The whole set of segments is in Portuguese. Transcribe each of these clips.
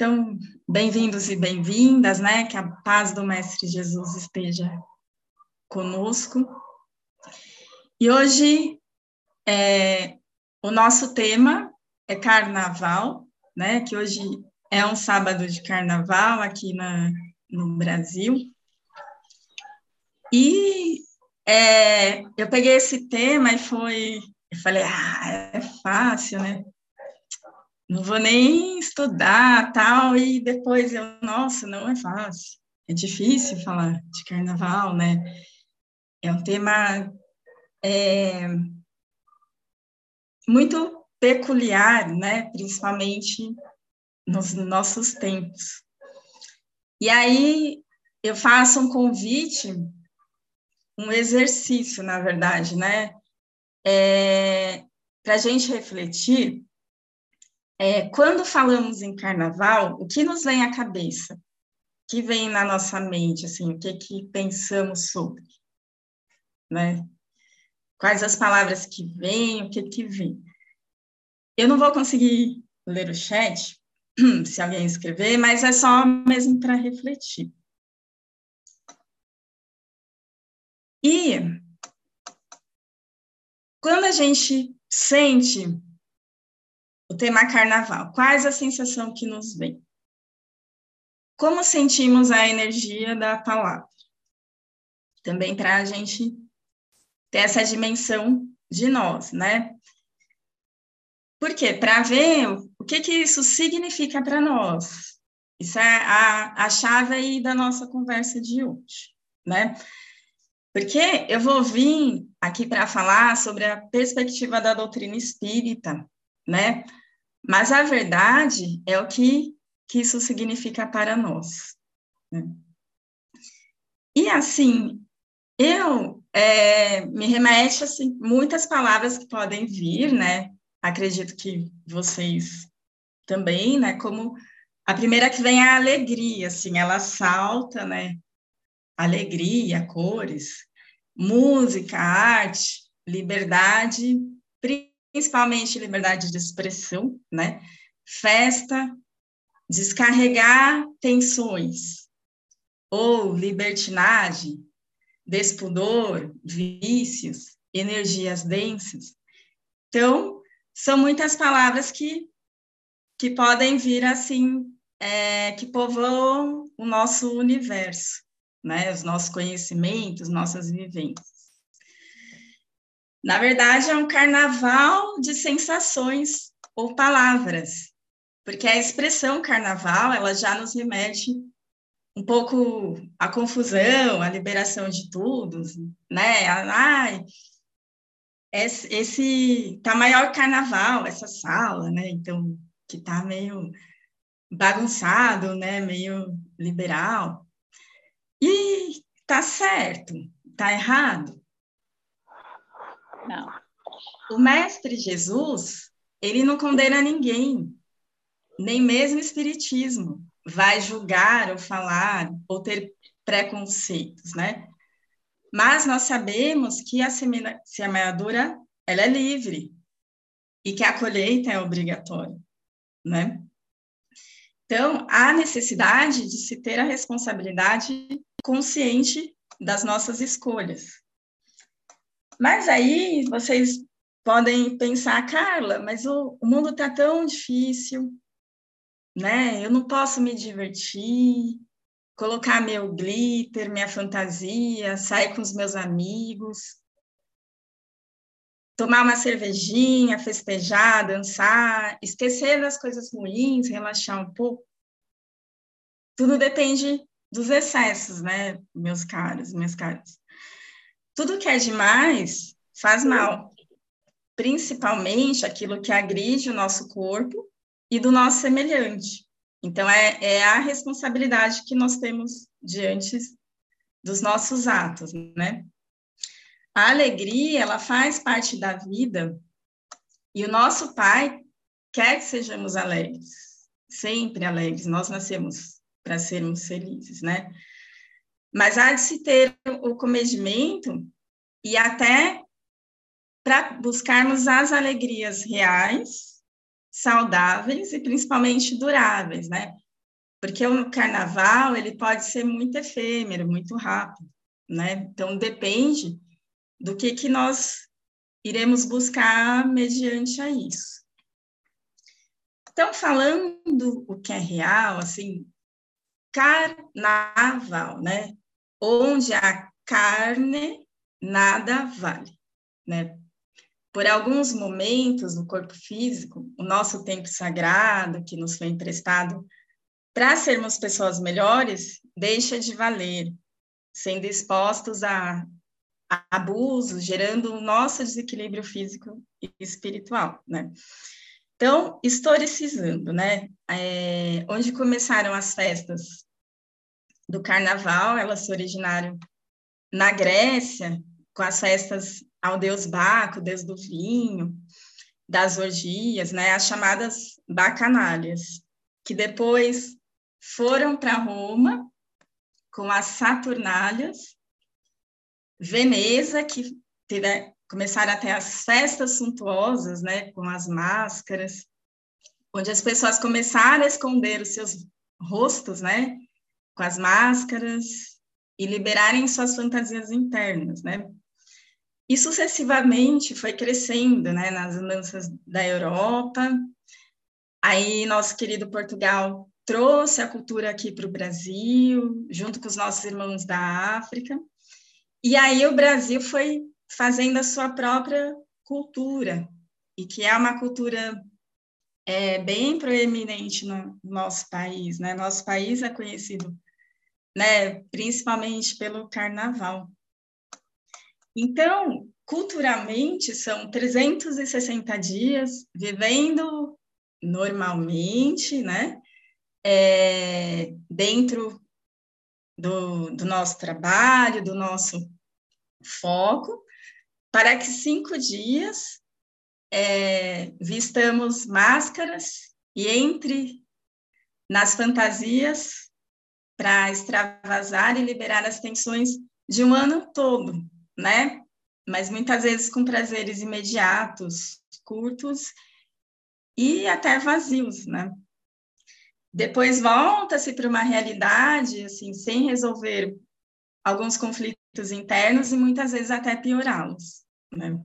Então, bem-vindos e bem-vindas, né? Que a paz do Mestre Jesus esteja conosco. E hoje é, o nosso tema é carnaval, né? Que hoje é um sábado de carnaval aqui na, no Brasil. E é, eu peguei esse tema e foi, eu falei, ah, é fácil, né? Não vou nem estudar tal, e depois eu, nossa, não é fácil, é difícil falar de carnaval, né? É um tema é, muito peculiar, né? Principalmente nos nossos tempos. E aí eu faço um convite, um exercício, na verdade, né? É, Para a gente refletir é, quando falamos em carnaval, o que nos vem à cabeça? O que vem na nossa mente, assim, o que, que pensamos sobre? Né? Quais as palavras que vêm, o que que vem? Eu não vou conseguir ler o chat, se alguém escrever, mas é só mesmo para refletir. E quando a gente sente o tema carnaval. Quais a sensação que nos vem? Como sentimos a energia da palavra? Também para a gente ter essa dimensão de nós, né? Por quê? Para ver o que, que isso significa para nós. Isso é a, a chave aí da nossa conversa de hoje, né? Porque eu vou vir aqui para falar sobre a perspectiva da doutrina espírita, né? Mas a verdade é o que, que isso significa para nós. Né? E assim, eu é, me remete assim muitas palavras que podem vir, né? Acredito que vocês também, né? Como a primeira que vem é a alegria, assim, ela salta, né? Alegria, cores, música, arte, liberdade, principalmente liberdade de expressão, né? Festa, descarregar tensões, ou libertinagem, despudor, vícios, energias densas. Então, são muitas palavras que, que podem vir assim, é, que povoam o nosso universo, né? Os nossos conhecimentos, nossas vivências. Na verdade, é um carnaval de sensações ou palavras, porque a expressão carnaval ela já nos remete um pouco à confusão, à liberação de tudo, né? Ai, esse, esse tá maior carnaval essa sala, né? Então que tá meio bagunçado, né? Meio liberal. E tá certo, tá errado. Não. O mestre Jesus, ele não condena ninguém, nem mesmo o espiritismo vai julgar ou falar ou ter preconceitos, né? Mas nós sabemos que a semeadura ela é livre e que a colheita é obrigatória, né? Então, há necessidade de se ter a responsabilidade consciente das nossas escolhas. Mas aí vocês podem pensar, Carla, mas o, o mundo está tão difícil, né? Eu não posso me divertir, colocar meu glitter, minha fantasia, sair com os meus amigos, tomar uma cervejinha, festejar, dançar, esquecer das coisas ruins, relaxar um pouco. Tudo depende dos excessos, né, meus caros, minhas caras. Tudo que é demais faz mal, principalmente aquilo que agride o nosso corpo e do nosso semelhante. Então, é, é a responsabilidade que nós temos diante dos nossos atos, né? A alegria, ela faz parte da vida e o nosso Pai quer que sejamos alegres, sempre alegres. Nós nascemos para sermos felizes, né? Mas há de se ter o comedimento e até para buscarmos as alegrias reais, saudáveis e principalmente duráveis, né? Porque o carnaval, ele pode ser muito efêmero, muito rápido, né? Então, depende do que, que nós iremos buscar mediante a isso. Então, falando o que é real, assim, carnaval, né? Onde a carne nada vale, né? Por alguns momentos no corpo físico, o nosso tempo sagrado que nos foi emprestado para sermos pessoas melhores deixa de valer, sendo expostos a, a abusos, gerando o nosso desequilíbrio físico e espiritual, né? Então, historicizando, né? É, onde começaram as festas do carnaval, elas se originaram na Grécia, com as festas ao deus Baco, deus do vinho, das orgias, né? As chamadas bacanalhas, que depois foram para Roma com as Saturnálias, Veneza, que teve, começaram até as festas suntuosas, né, com as máscaras, onde as pessoas começaram a esconder os seus rostos, né, com as máscaras e liberarem suas fantasias internas, né? E sucessivamente foi crescendo, né, nas andanças da Europa. Aí nosso querido Portugal trouxe a cultura aqui para o Brasil, junto com os nossos irmãos da África. E aí o Brasil foi fazendo a sua própria cultura, e que é uma cultura é, bem proeminente no nosso país. Né? Nosso país é conhecido né, principalmente pelo carnaval. Então, culturalmente, são 360 dias vivendo normalmente, né? É, dentro do, do nosso trabalho, do nosso foco, para que cinco dias é, vistamos máscaras e entre nas fantasias para extravasar e liberar as tensões de um ano todo, né? Mas muitas vezes com prazeres imediatos, curtos e até vazios, né? Depois volta-se para uma realidade, assim, sem resolver alguns conflitos internos e muitas vezes até piorá-los, né?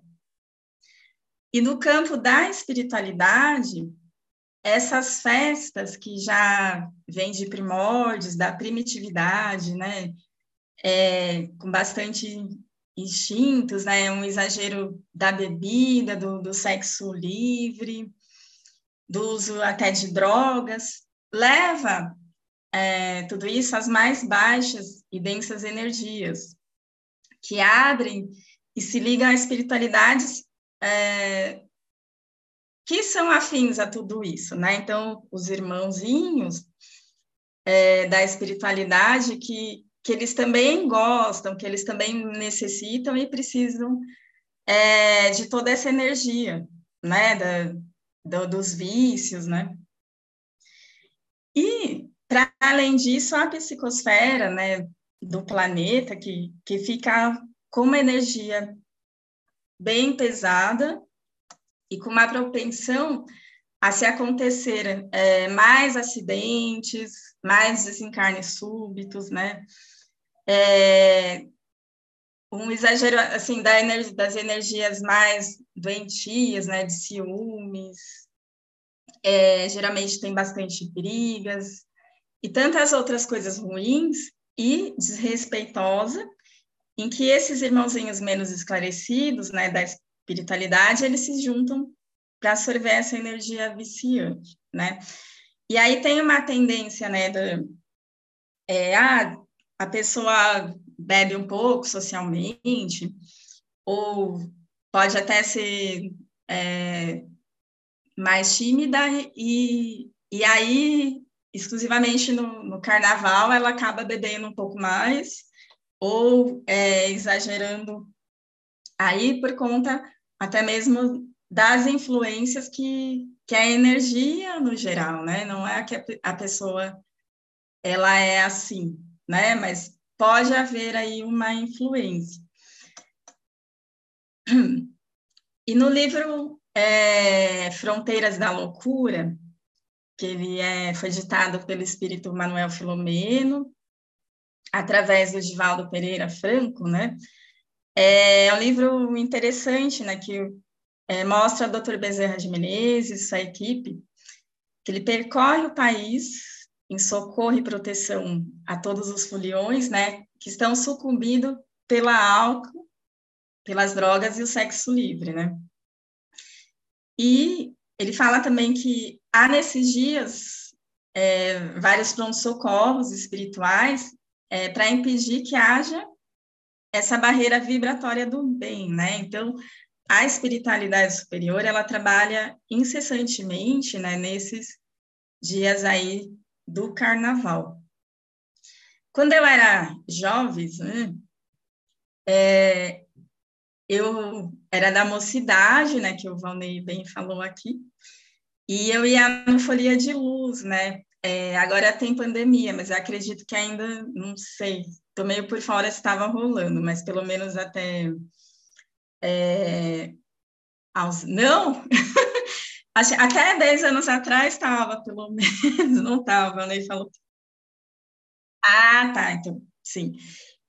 E no campo da espiritualidade, essas festas que já vêm de primórdios, da primitividade, né? É, com bastante instintos, né? Um exagero da bebida, do, do sexo livre, do uso até de drogas, leva é, tudo isso às mais baixas e densas energias, que abrem e se ligam a espiritualidades é, que são afins a tudo isso, né? Então, os irmãozinhos é, da espiritualidade que que eles também gostam, que eles também necessitam e precisam é, de toda essa energia, né, da, do, dos vícios, né. E, para além disso, a psicosfera, né, do planeta, que, que fica com uma energia bem pesada e com uma propensão a se acontecer é, mais acidentes, mais desencarnes súbitos, né? É, um exagero assim da energia, das energias mais doentias, né, de ciúmes. É, geralmente tem bastante brigas e tantas outras coisas ruins e desrespeitosa, em que esses irmãozinhos menos esclarecidos, né, da espiritualidade, eles se juntam para absorver essa energia viciante, né? E aí tem uma tendência, né, do, é, a pessoa bebe um pouco socialmente, ou pode até ser é, mais tímida, e, e aí, exclusivamente no, no, carnaval, ela acaba bebendo um pouco mais, ou é, exagerando aí por conta até mesmo das influências que, que a energia no geral, né? Não é que a pessoa ela é assim, né? Mas pode haver aí uma influência. E no livro é, Fronteiras da Loucura, que ele é, foi ditado pelo espírito Manuel Filomeno, através do Divaldo Pereira Franco, né? É, um livro interessante, né, que é, mostra o Dr. Bezerra de Menezes, sua equipe, que ele percorre o país em socorro e proteção a todos os foliões, né, que estão sucumbindo pela álcool, pelas drogas e o sexo livre, né? E ele fala também que há nesses dias é, vários prontos-socorros espirituais é, para impedir que haja essa barreira vibratória do bem, né? Então, a espiritualidade superior, ela trabalha incessantemente, né, nesses dias aí do carnaval. Quando eu era jovem, né, é, eu era da mocidade, né, que o Valnei bem falou aqui, e eu ia no Folia de Luz, né, é, agora tem pandemia, mas eu acredito que ainda, não sei, estou meio por fora se estava rolando, mas pelo menos até é, aos, não, até 10 anos atrás estava, pelo menos, não estava, né? Falou. Ah, tá, então, sim.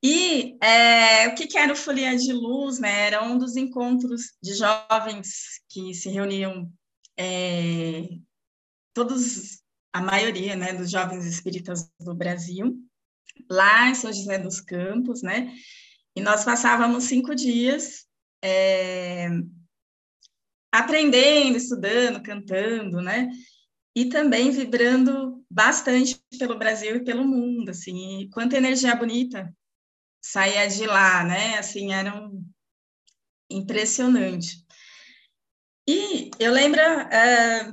E é, o que, que, era o Folia de Luz, né? Era um dos encontros de jovens que se reuniam, é, todos, a maioria, né, dos jovens espíritas do Brasil, lá em São José dos Campos, né? E nós passávamos cinco dias é, aprendendo, estudando, cantando, né? E também vibrando bastante pelo Brasil e pelo mundo, assim, e quanta energia bonita saía de lá, né? Assim, era um impressionante. E eu lembro é,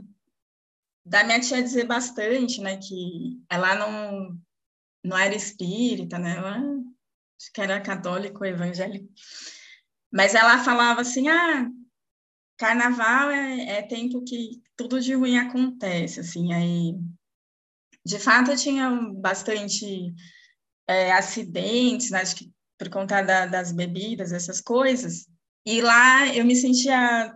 da minha tia dizer bastante, né, que ela não, não era espírita, né? Ela, acho que era católico, evangélico. Mas ela falava assim: ah, carnaval é, é tempo que tudo de ruim acontece, assim, aí. De fato, tinha bastante é, acidentes, né, acho que por conta da, das bebidas, essas coisas. E lá eu me sentia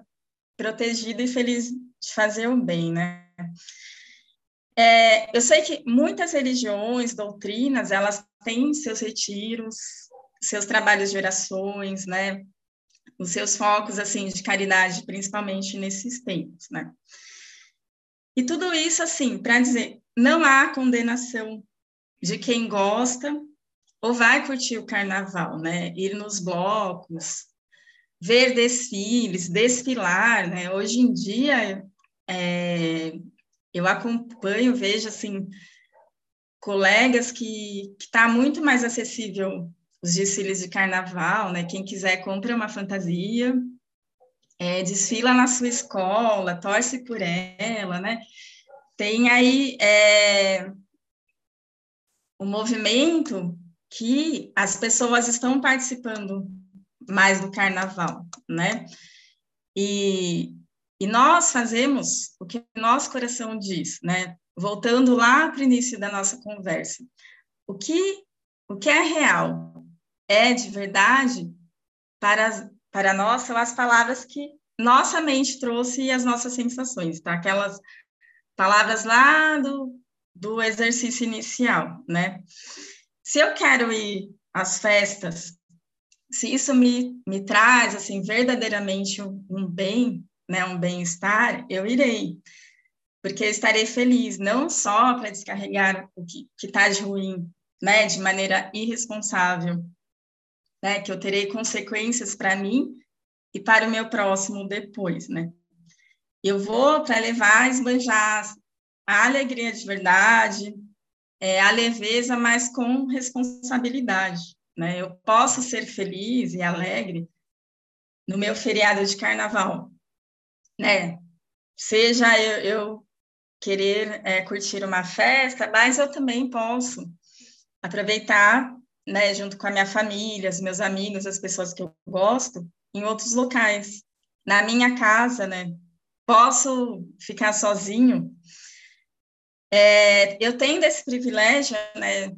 protegida e feliz de fazer o bem, né? É, eu sei que muitas religiões, doutrinas, elas têm seus retiros, seus trabalhos de orações, né? os seus focos assim de caridade, principalmente nesses tempos, né? E tudo isso assim para dizer, não há condenação de quem gosta ou vai curtir o carnaval, né? Ir nos blocos, ver desfiles, desfilar, né? Hoje em dia é, eu acompanho, vejo assim colegas que está muito mais acessível os desfiles de carnaval, né? Quem quiser compra uma fantasia, é, desfila na sua escola, torce por ela, né? Tem aí é, um movimento que as pessoas estão participando mais do carnaval, né? E, e nós fazemos o que nosso coração diz, né? Voltando lá para o início da nossa conversa, o que o que é real, é de verdade para, para nós são as palavras que nossa mente trouxe e as nossas sensações, tá? Aquelas palavras lá do, do exercício inicial, né? Se eu quero ir às festas, se isso me, me traz, assim, verdadeiramente um, um bem, né, um bem-estar, eu irei, porque eu estarei feliz, não só para descarregar o que está de ruim, né, de maneira irresponsável, né, que eu terei consequências para mim e para o meu próximo depois, né? Eu vou para levar, esbanjar a alegria de verdade, é, a leveza, mas com responsabilidade, né? Eu posso ser feliz e alegre no meu feriado de carnaval, né? Seja eu, eu querer é, curtir uma festa, mas eu também posso aproveitar né, junto com a minha família, os meus amigos, as pessoas que eu gosto, em outros locais. Na minha casa, né? Posso ficar sozinho. É, eu tenho esse privilégio, né,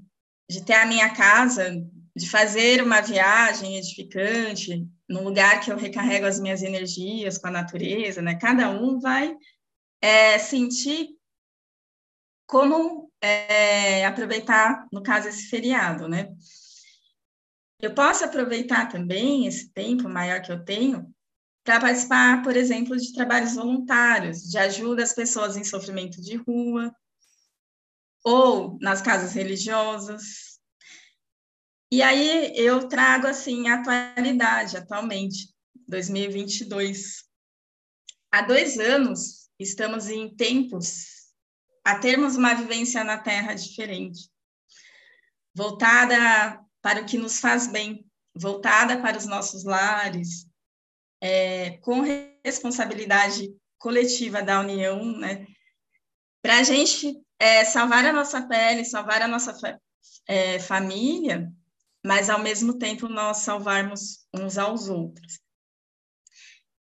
de ter a minha casa, de fazer uma viagem edificante, num lugar que eu recarrego as minhas energias com a natureza, né? Cada um vai é, sentir como é, aproveitar, no caso, esse feriado, né? Eu posso aproveitar também esse tempo maior que eu tenho para participar, por exemplo, de trabalhos voluntários, de ajuda às pessoas em sofrimento de rua, ou nas casas religiosas. E aí eu trago assim a atualidade, atualmente, 2022. Há dois anos estamos em tempos a termos uma vivência na Terra diferente, voltada para o que nos faz bem, voltada para os nossos lares, é, com responsabilidade coletiva da União, né, para a gente é, salvar a nossa pele, salvar a nossa é, família, mas ao mesmo tempo nós salvarmos uns aos outros.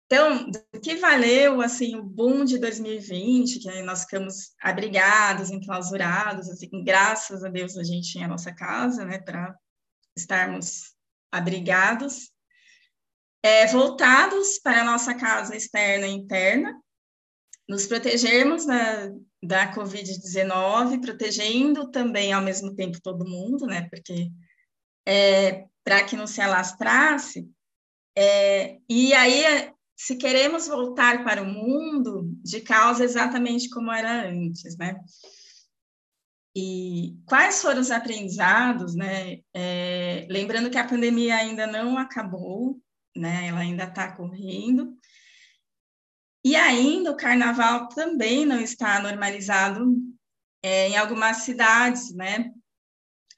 Então, do que valeu assim o boom de 2020, que nós ficamos abrigados, enclausurados, assim, graças a Deus a gente tinha a nossa casa, né, para estarmos abrigados é, voltados para a nossa casa externa e interna, nos protegermos da, da Covid-19, protegendo também ao mesmo tempo todo mundo, né? Porque é, para que não se alastrasse. É, e aí, se queremos voltar para o mundo de causa exatamente como era antes, né? E quais foram os aprendizados, né? É, lembrando que a pandemia ainda não acabou, né? Ela ainda está correndo. E ainda o carnaval também não está normalizado é, em algumas cidades, né?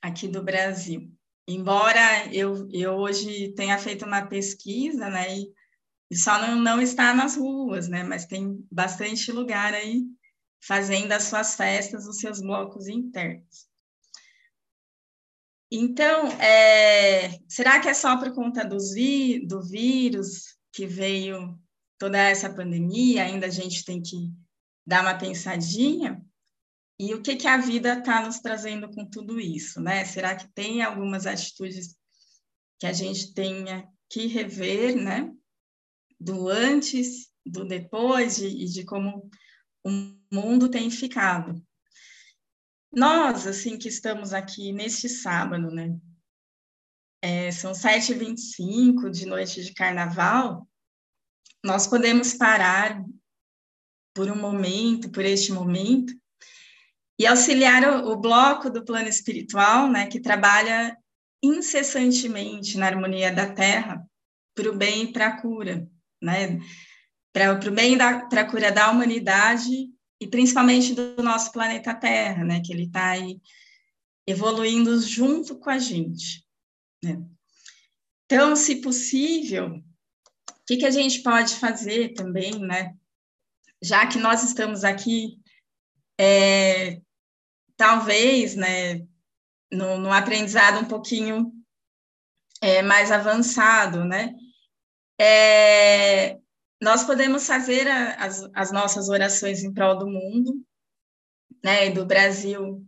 Aqui do Brasil. Embora eu, eu hoje tenha feito uma pesquisa, né? E, e só não, não está nas ruas, né? Mas tem bastante lugar aí fazendo as suas festas, os seus blocos internos. Então, é, será que é só por conta vi, do vírus que veio toda essa pandemia? Ainda a gente tem que dar uma pensadinha? E o que, que a vida está nos trazendo com tudo isso? Né? Será que tem algumas atitudes que a gente tenha que rever, né? Do antes, do depois e de, de como o mundo tem ficado. Nós, assim, que estamos aqui neste sábado, né? É, são 7h25 de noite de carnaval, nós podemos parar por um momento, por este momento, e auxiliar o, o bloco do plano espiritual, né, que trabalha incessantemente na harmonia da Terra, para o bem e para a cura, né? Para o bem para a cura da humanidade e principalmente do nosso planeta Terra, né? Que ele está aí evoluindo junto com a gente. Né? Então, se possível, o que, que a gente pode fazer também, né? Já que nós estamos aqui, é, talvez, né, no, no, aprendizado um pouquinho é, mais avançado, né? É, nós podemos fazer a, as, as nossas orações em prol do mundo, né, do Brasil,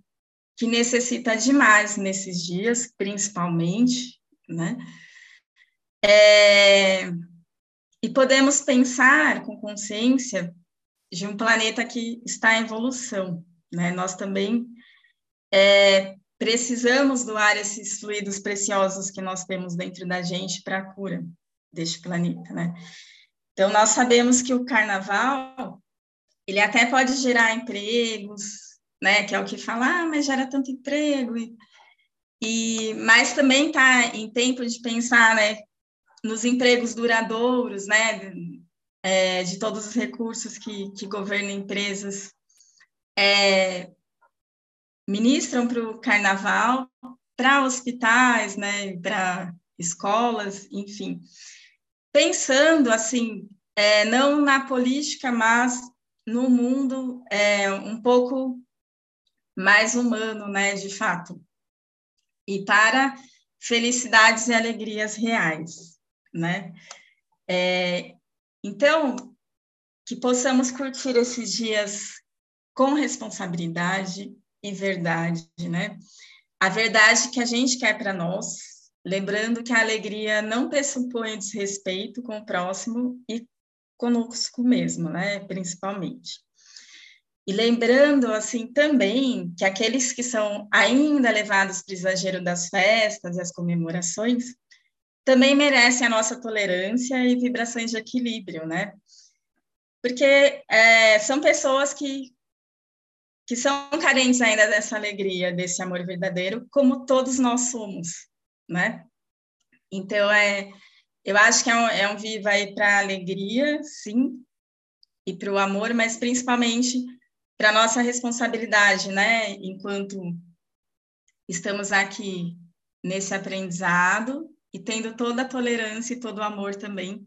que necessita demais nesses dias, principalmente, né? É, e podemos pensar com consciência de um planeta que está em evolução, né? Nós também é, precisamos doar esses fluidos preciosos que nós temos dentro da gente para a cura deste planeta, né? Então, nós sabemos que o carnaval, ele até pode gerar empregos, né, que é o que fala, ah, mas gera tanto emprego, e, e mas também está em tempo de pensar, né, nos empregos duradouros, né, é, de todos os recursos que, que empresas é, ministram para o carnaval, para hospitais, né, para escolas, enfim pensando assim, é, não na política, mas no mundo é, um pouco mais humano, né, de fato, e para felicidades e alegrias reais, né? É, então, que possamos curtir esses dias com responsabilidade e verdade, né? A verdade que a gente quer para nós, Lembrando que a alegria não pressupõe desrespeito com o próximo e conosco mesmo, né? Principalmente. E lembrando, assim, também que aqueles que são ainda levados para o exagero das festas e as comemorações, também merecem a nossa tolerância e vibrações de equilíbrio, né? Porque é, são pessoas que, que são carentes ainda dessa alegria, desse amor verdadeiro, como todos nós somos, né? Então, é, eu acho que é um, é um viva aí para a alegria, sim, e para o amor, mas principalmente para nossa responsabilidade, né? Enquanto estamos aqui nesse aprendizado e tendo toda a tolerância e todo o amor também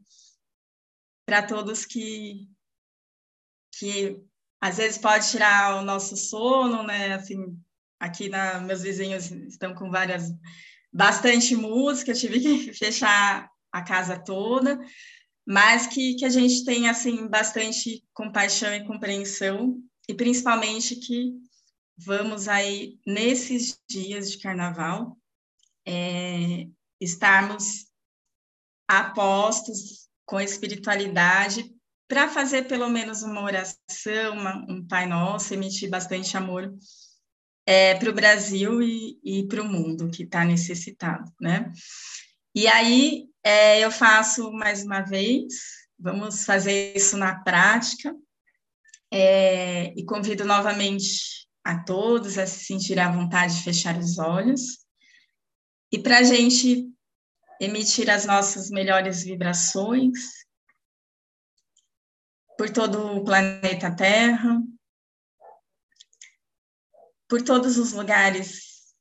para todos que que às vezes pode tirar o nosso sono, né? Assim, aqui na meus vizinhos estão com várias bastante música, tive que fechar a casa toda, mas que, que a gente tem assim bastante compaixão e compreensão e principalmente que vamos aí, nesses dias de carnaval, é, estarmos apostos com espiritualidade para fazer pelo menos uma oração, uma, um Pai Nosso, emitir bastante amor é, para o Brasil e, e para o mundo que está necessitado, né? E aí é, eu faço mais uma vez, vamos fazer isso na prática, é, e convido novamente a todos a se sentir à vontade de fechar os olhos. E para a gente emitir as nossas melhores vibrações por todo o planeta Terra, por todos os lugares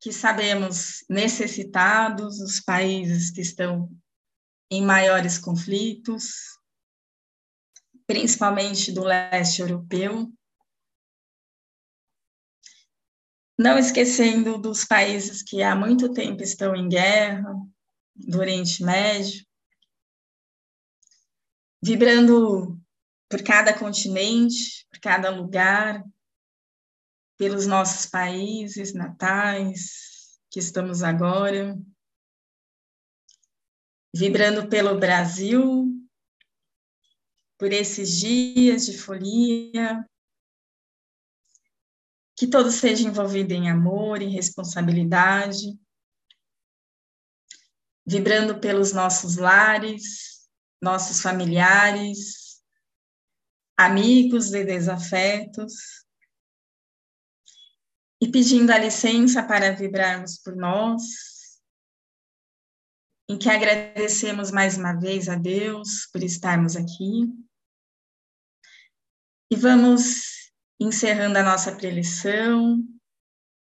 que sabemos necessitados, os países que estão em maiores conflitos, principalmente do leste europeu. Não esquecendo dos países que há muito tempo estão em guerra, do Oriente Médio, vibrando por cada continente, por cada lugar, pelos nossos países natais que estamos agora, vibrando pelo Brasil, por esses dias de folia, que todos sejam envolvidos em amor, em responsabilidade, vibrando pelos nossos lares, nossos familiares, amigos e desafetos, e pedindo a licença para vibrarmos por nós, em que agradecemos mais uma vez a Deus por estarmos aqui. E vamos encerrando a nossa preleção,